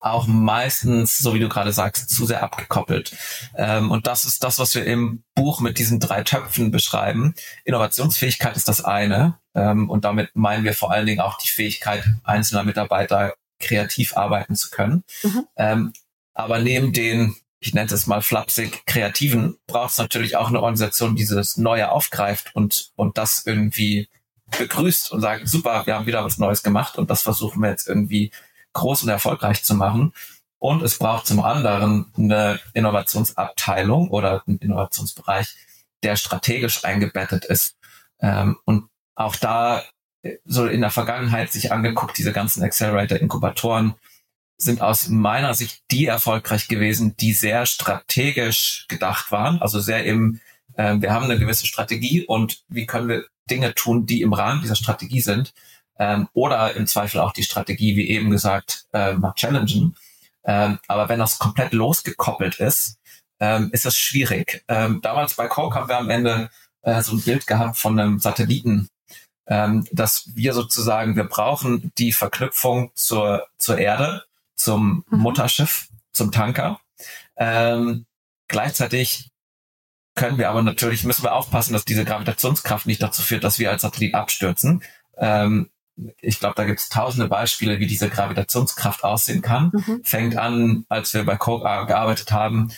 auch meistens, so wie du gerade sagst, zu sehr abgekoppelt. Ähm, und das ist das, was wir im Buch mit diesen drei Töpfen beschreiben. Innovationsfähigkeit ist das eine. Ähm, und damit meinen wir vor allen Dingen auch die Fähigkeit einzelner Mitarbeiter, kreativ arbeiten zu können. Mhm. Ähm, aber neben den, ich nenne es mal flapsig, Kreativen, braucht es natürlich auch eine Organisation, die dieses Neue aufgreift und, und das irgendwie begrüßt und sagt, super, wir haben wieder was Neues gemacht und das versuchen wir jetzt irgendwie groß und erfolgreich zu machen. Und es braucht zum anderen eine Innovationsabteilung oder einen Innovationsbereich, der strategisch eingebettet ist. Ähm, und auch da äh, so in der Vergangenheit sich angeguckt, diese ganzen Accelerator-Inkubatoren sind aus meiner Sicht die erfolgreich gewesen, die sehr strategisch gedacht waren, also sehr im, äh, wir haben eine gewisse Strategie und wie können wir Dinge tun, die im Rahmen dieser Strategie sind ähm, oder im Zweifel auch die Strategie, wie eben gesagt, äh, mal challengen. Ähm, aber wenn das komplett losgekoppelt ist, ähm, ist das schwierig. Ähm, damals bei Coke haben wir am Ende äh, so ein Bild gehabt von einem Satelliten, ähm, dass wir sozusagen, wir brauchen die Verknüpfung zur, zur Erde, zum mhm. Mutterschiff, zum Tanker. Ähm, gleichzeitig können wir aber natürlich, müssen wir aufpassen, dass diese Gravitationskraft nicht dazu führt, dass wir als Satellit abstürzen. Ähm, ich glaube, da gibt es tausende Beispiele, wie diese Gravitationskraft aussehen kann. Mhm. Fängt an, als wir bei Coke gearbeitet haben,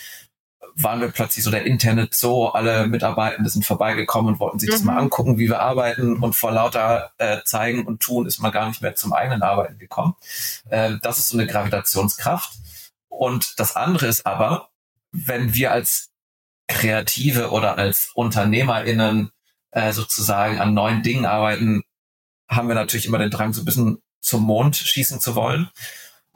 waren wir plötzlich so der interne Zoo, alle Mitarbeitenden sind vorbeigekommen und wollten sich mhm. das mal angucken, wie wir arbeiten und vor lauter äh, zeigen und tun ist man gar nicht mehr zum eigenen Arbeiten gekommen. Äh, das ist so eine Gravitationskraft. Und das andere ist aber, wenn wir als Kreative oder als UnternehmerInnen äh, sozusagen an neuen Dingen arbeiten, haben wir natürlich immer den Drang, so ein bisschen zum Mond schießen zu wollen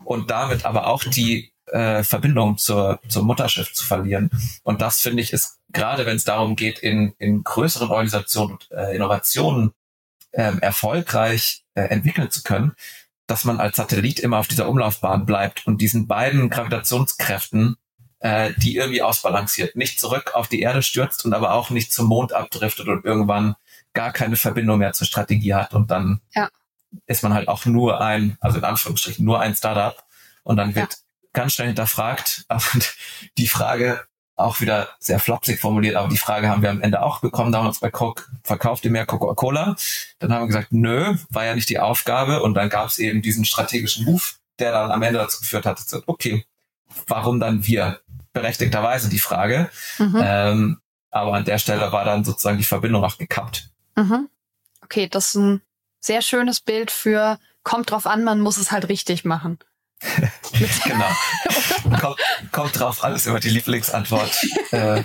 und damit aber auch die äh, Verbindung zur, zum Mutterschiff zu verlieren. Und das finde ich ist gerade, wenn es darum geht, in, in größeren Organisationen und äh, Innovationen äh, erfolgreich äh, entwickeln zu können, dass man als Satellit immer auf dieser Umlaufbahn bleibt und diesen beiden Gravitationskräften, äh, die irgendwie ausbalanciert, nicht zurück auf die Erde stürzt und aber auch nicht zum Mond abdriftet und irgendwann gar keine Verbindung mehr zur Strategie hat und dann ja. ist man halt auch nur ein, also in Anführungsstrichen nur ein Startup und dann wird ja. ganz schnell hinterfragt. Und die Frage auch wieder sehr flapsig formuliert, aber die Frage haben wir am Ende auch bekommen damals bei Coke, verkauft ihr mehr Coca-Cola? Dann haben wir gesagt, nö, war ja nicht die Aufgabe und dann gab es eben diesen strategischen Move, der dann am Ende dazu geführt hat, okay, warum dann wir? Berechtigterweise die Frage. Mhm. Ähm, aber an der Stelle war dann sozusagen die Verbindung auch gekappt. Mhm. Okay, das ist ein sehr schönes Bild für kommt drauf an, man muss es halt richtig machen. genau. kommt, kommt drauf an, ist immer die Lieblingsantwort, äh,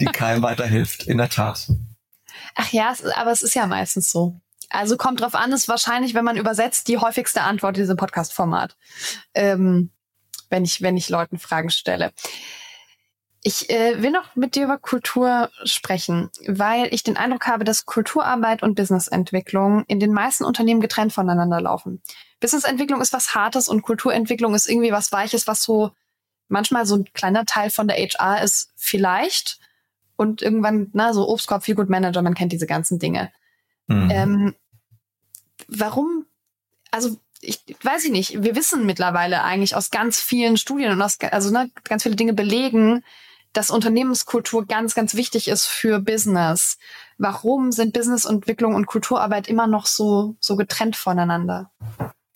die keinem weiterhilft, in der Tat. Ach ja, aber es ist ja meistens so. Also kommt drauf an, ist wahrscheinlich, wenn man übersetzt, die häufigste Antwort in diesem Podcast-Format. Ähm, wenn ich, wenn ich Leuten Fragen stelle. Ich äh, will noch mit dir über Kultur sprechen, weil ich den Eindruck habe, dass Kulturarbeit und Businessentwicklung in den meisten Unternehmen getrennt voneinander laufen. Businessentwicklung ist was Hartes und Kulturentwicklung ist irgendwie was Weiches, was so manchmal so ein kleiner Teil von der HR ist, vielleicht. Und irgendwann, na, so Obstkorb, Feel Good Manager, man kennt diese ganzen Dinge. Mhm. Ähm, warum, also ich weiß ich nicht, wir wissen mittlerweile eigentlich aus ganz vielen Studien und aus, also ne, ganz viele Dinge belegen, dass Unternehmenskultur ganz, ganz wichtig ist für Business. Warum sind Businessentwicklung und Kulturarbeit immer noch so, so getrennt voneinander?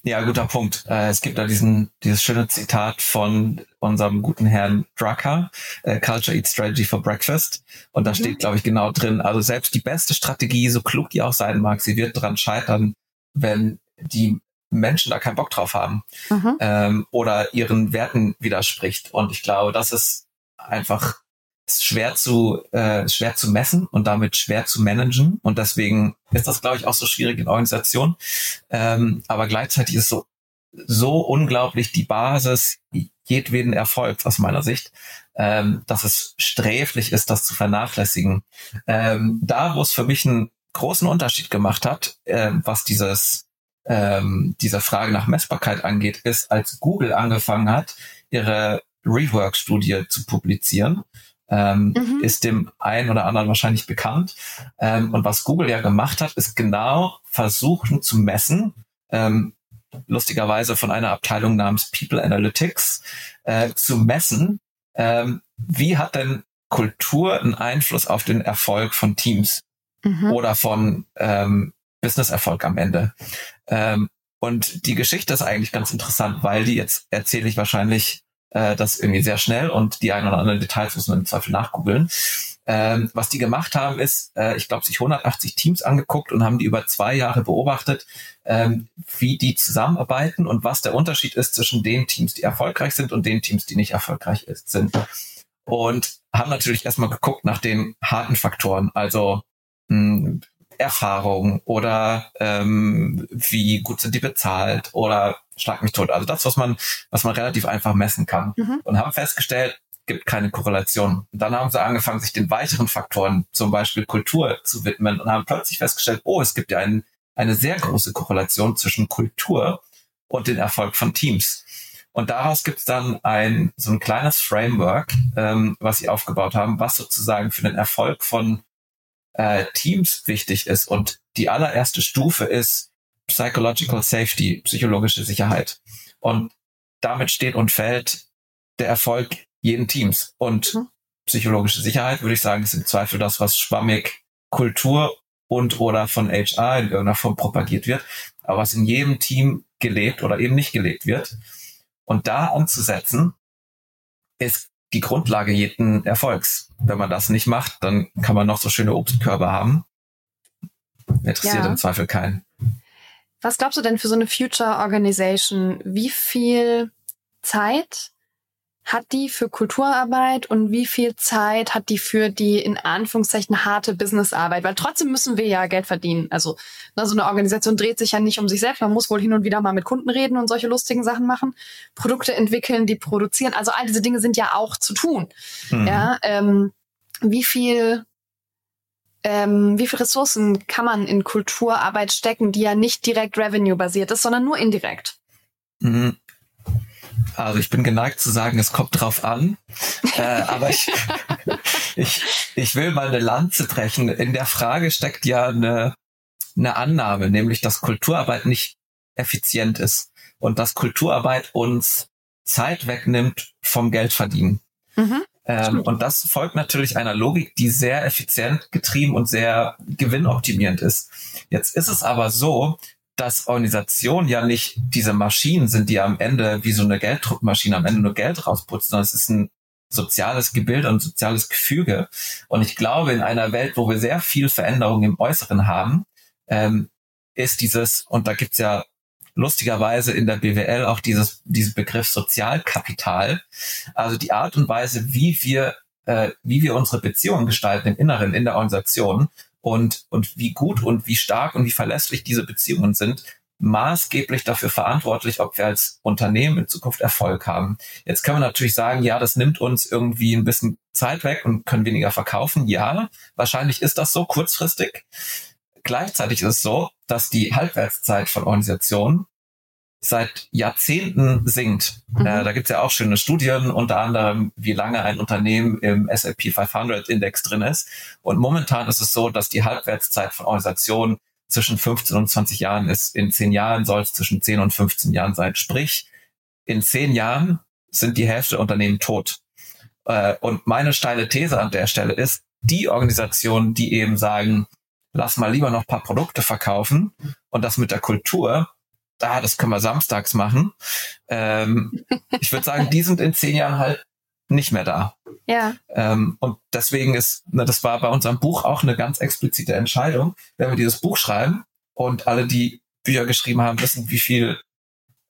Ja, guter Punkt. Äh, es gibt da diesen, dieses schöne Zitat von unserem guten Herrn Drucker, äh, Culture Eat Strategy for Breakfast. Und da mhm. steht, glaube ich, genau drin, also selbst die beste Strategie, so klug die auch sein mag, sie wird daran scheitern, wenn die Menschen da keinen Bock drauf haben mhm. ähm, oder ihren Werten widerspricht. Und ich glaube, das ist einfach schwer zu äh, schwer zu messen und damit schwer zu managen und deswegen ist das glaube ich auch so schwierig in Organisationen ähm, aber gleichzeitig ist so so unglaublich die Basis jedweden Erfolgs aus meiner Sicht ähm, dass es sträflich ist das zu vernachlässigen ähm, da wo es für mich einen großen Unterschied gemacht hat äh, was dieses ähm, dieser Frage nach Messbarkeit angeht ist als Google angefangen hat ihre Rework-Studie zu publizieren ähm, mhm. ist dem einen oder anderen wahrscheinlich bekannt. Ähm, und was Google ja gemacht hat, ist genau versuchen zu messen, ähm, lustigerweise von einer Abteilung namens People Analytics, äh, zu messen, ähm, wie hat denn Kultur einen Einfluss auf den Erfolg von Teams mhm. oder von ähm, Business-Erfolg am Ende. Ähm, und die Geschichte ist eigentlich ganz interessant, weil die jetzt erzähle ich wahrscheinlich äh, das irgendwie sehr schnell und die ein oder anderen Details muss man im Zweifel nachgoogeln. Ähm, was die gemacht haben, ist, äh, ich glaube, sich 180 Teams angeguckt und haben die über zwei Jahre beobachtet, ähm, wie die zusammenarbeiten und was der Unterschied ist zwischen den Teams, die erfolgreich sind und den Teams, die nicht erfolgreich ist, sind. Und haben natürlich erstmal geguckt nach den harten Faktoren, also mh, hm, Erfahrung oder ähm, wie gut sind die bezahlt oder schlag mich tot. Also das, was man, was man relativ einfach messen kann. Mhm. Und haben festgestellt, gibt keine Korrelation. Und dann haben sie angefangen, sich den weiteren Faktoren, zum Beispiel Kultur, zu widmen und haben plötzlich festgestellt, oh, es gibt ja ein, eine sehr große Korrelation zwischen Kultur und den Erfolg von Teams. Und daraus gibt es dann ein so ein kleines Framework, ähm, was sie aufgebaut haben, was sozusagen für den Erfolg von äh, Teams wichtig ist. Und die allererste Stufe ist Psychological Safety, psychologische Sicherheit. Und damit steht und fällt der Erfolg jeden Teams. Und mhm. psychologische Sicherheit, würde ich sagen, ist im Zweifel das, was schwammig Kultur und oder von HR in irgendeiner Form propagiert wird, aber was in jedem Team gelebt oder eben nicht gelebt wird. Und da anzusetzen, ist die Grundlage jeden Erfolgs. Wenn man das nicht macht, dann kann man noch so schöne Obstkörbe haben. Interessiert ja. im Zweifel keinen. Was glaubst du denn für so eine Future Organization? Wie viel Zeit hat die für Kulturarbeit und wie viel Zeit hat die für die in Anführungszeichen harte Businessarbeit? Weil trotzdem müssen wir ja Geld verdienen. Also ne, so eine Organisation dreht sich ja nicht um sich selbst. Man muss wohl hin und wieder mal mit Kunden reden und solche lustigen Sachen machen, Produkte entwickeln, die produzieren. Also all diese Dinge sind ja auch zu tun. Mhm. Ja, ähm, wie viel ähm, wie viel Ressourcen kann man in Kulturarbeit stecken, die ja nicht direkt revenue-basiert ist, sondern nur indirekt? Mhm. Also ich bin geneigt zu sagen, es kommt drauf an. äh, aber ich, ich, ich will mal eine Lanze brechen. In der Frage steckt ja eine, eine Annahme, nämlich dass Kulturarbeit nicht effizient ist und dass Kulturarbeit uns Zeit wegnimmt vom Geldverdienen. Mhm. Ähm, und das folgt natürlich einer Logik, die sehr effizient getrieben und sehr gewinnoptimierend ist. Jetzt ist es aber so, dass Organisationen ja nicht diese Maschinen sind, die am Ende wie so eine Gelddruckmaschine am Ende nur Geld rausputzen, sondern es ist ein soziales Gebilde und soziales Gefüge. Und ich glaube, in einer Welt, wo wir sehr viel Veränderung im Äußeren haben, ähm, ist dieses, und da gibt's ja lustigerweise in der BWL auch dieses, diesen Begriff Sozialkapital, also die Art und Weise, wie wir, äh, wie wir unsere Beziehungen gestalten im Inneren, in der Organisation, und, und wie gut und wie stark und wie verlässlich diese Beziehungen sind, maßgeblich dafür verantwortlich, ob wir als Unternehmen in Zukunft Erfolg haben. Jetzt können wir natürlich sagen, ja, das nimmt uns irgendwie ein bisschen Zeit weg und können weniger verkaufen. Ja, wahrscheinlich ist das so kurzfristig. Gleichzeitig ist es so, dass die Halbwertszeit von Organisationen seit Jahrzehnten sinkt. Mhm. Äh, da gibt's ja auch schöne Studien, unter anderem, wie lange ein Unternehmen im S&P 500 Index drin ist. Und momentan ist es so, dass die Halbwertszeit von Organisationen zwischen 15 und 20 Jahren ist. In 10 Jahren soll es zwischen 10 und 15 Jahren sein. Sprich, in 10 Jahren sind die Hälfte der Unternehmen tot. Äh, und meine steile These an der Stelle ist, die Organisationen, die eben sagen, lass mal lieber noch ein paar Produkte verkaufen und das mit der Kultur, da, das können wir samstags machen. Ähm, ich würde sagen, die sind in zehn Jahren halt nicht mehr da. Ja. Ähm, und deswegen ist, na, das war bei unserem Buch auch eine ganz explizite Entscheidung. Wenn wir dieses Buch schreiben und alle, die Bücher geschrieben haben, wissen, wie viel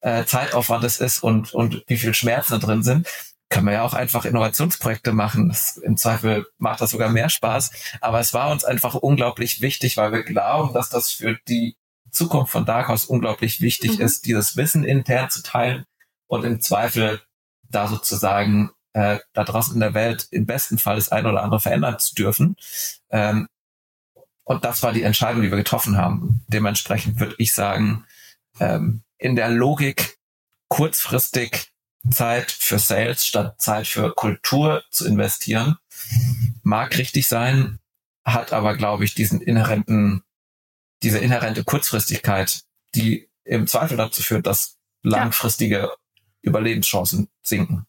äh, Zeitaufwand es ist und, und wie viel Schmerzen da drin sind, können wir ja auch einfach Innovationsprojekte machen. Das, Im Zweifel macht das sogar mehr Spaß. Aber es war uns einfach unglaublich wichtig, weil wir glauben, dass das für die Zukunft von Darkhouse unglaublich wichtig mhm. ist, dieses Wissen intern zu teilen und im Zweifel da sozusagen äh, da draußen in der Welt im besten Fall das ein oder andere verändern zu dürfen. Ähm, und das war die Entscheidung, die wir getroffen haben. Dementsprechend würde ich sagen, ähm, in der Logik kurzfristig Zeit für Sales statt Zeit für Kultur zu investieren, mag richtig sein, hat aber, glaube ich, diesen inhärenten, diese inhärente Kurzfristigkeit, die im Zweifel dazu führt, dass langfristige ja. Überlebenschancen sinken.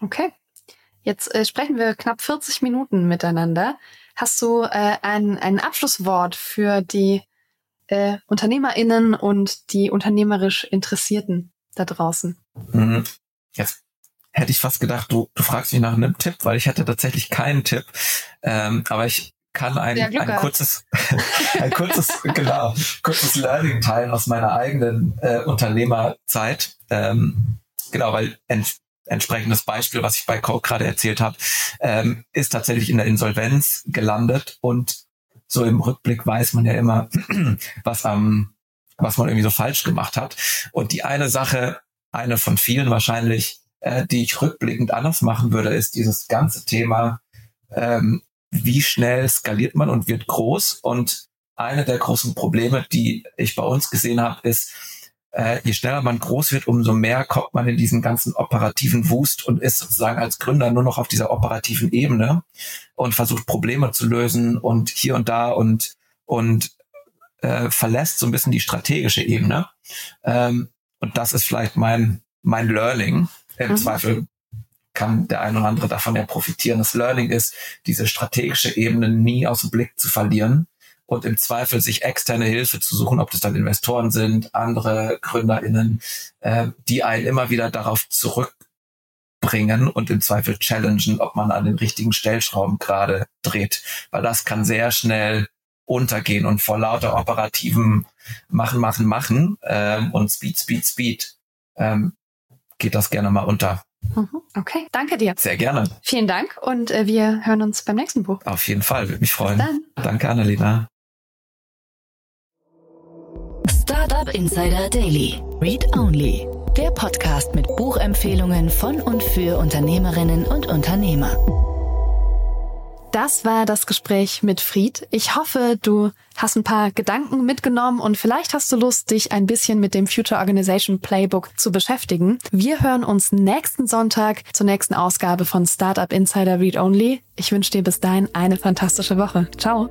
Okay. Jetzt äh, sprechen wir knapp 40 Minuten miteinander. Hast du äh, ein, ein Abschlusswort für die äh, UnternehmerInnen und die unternehmerisch Interessierten da draußen? Mhm. Jetzt hätte ich fast gedacht, du, du fragst mich nach einem Tipp, weil ich hätte tatsächlich keinen Tipp. Ähm, aber ich kann ein, ein kurzes, ein kurzes, genau, kurzes Learning teilen aus meiner eigenen äh, Unternehmerzeit. Ähm, genau, weil ent, entsprechendes Beispiel, was ich bei Coke gerade erzählt habe, ähm, ist tatsächlich in der Insolvenz gelandet und so im Rückblick weiß man ja immer, was am, was man irgendwie so falsch gemacht hat. Und die eine Sache, eine von vielen wahrscheinlich, äh, die ich rückblickend anders machen würde, ist dieses ganze Thema, ähm, wie schnell skaliert man und wird groß. Und eine der großen Probleme, die ich bei uns gesehen habe, ist, äh, je schneller man groß wird, umso mehr kommt man in diesen ganzen operativen Wust und ist sozusagen als Gründer nur noch auf dieser operativen Ebene und versucht Probleme zu lösen und hier und da und und äh, verlässt so ein bisschen die strategische Ebene. Ähm, und das ist vielleicht mein, mein Learning. Im mhm. Zweifel kann der ein oder andere davon ja profitieren. Das Learning ist, diese strategische Ebene nie aus dem Blick zu verlieren und im Zweifel sich externe Hilfe zu suchen, ob das dann Investoren sind, andere GründerInnen, äh, die einen immer wieder darauf zurückbringen und im Zweifel challengen, ob man an den richtigen Stellschrauben gerade dreht. Weil das kann sehr schnell untergehen und vor lauter operativen Machen, Machen, Machen ähm, und Speed, Speed, Speed ähm, geht das gerne mal unter. Mhm. Okay, danke dir. Sehr gerne. Vielen Dank und äh, wir hören uns beim nächsten Buch. Auf jeden Fall, würde mich freuen. Dann. Danke, Annalena. Startup Insider Daily. Read Only. Der Podcast mit Buchempfehlungen von und für Unternehmerinnen und Unternehmer. Das war das Gespräch mit Fried. Ich hoffe, du hast ein paar Gedanken mitgenommen und vielleicht hast du Lust, dich ein bisschen mit dem Future Organization Playbook zu beschäftigen. Wir hören uns nächsten Sonntag zur nächsten Ausgabe von Startup Insider Read Only. Ich wünsche dir bis dahin eine fantastische Woche. Ciao.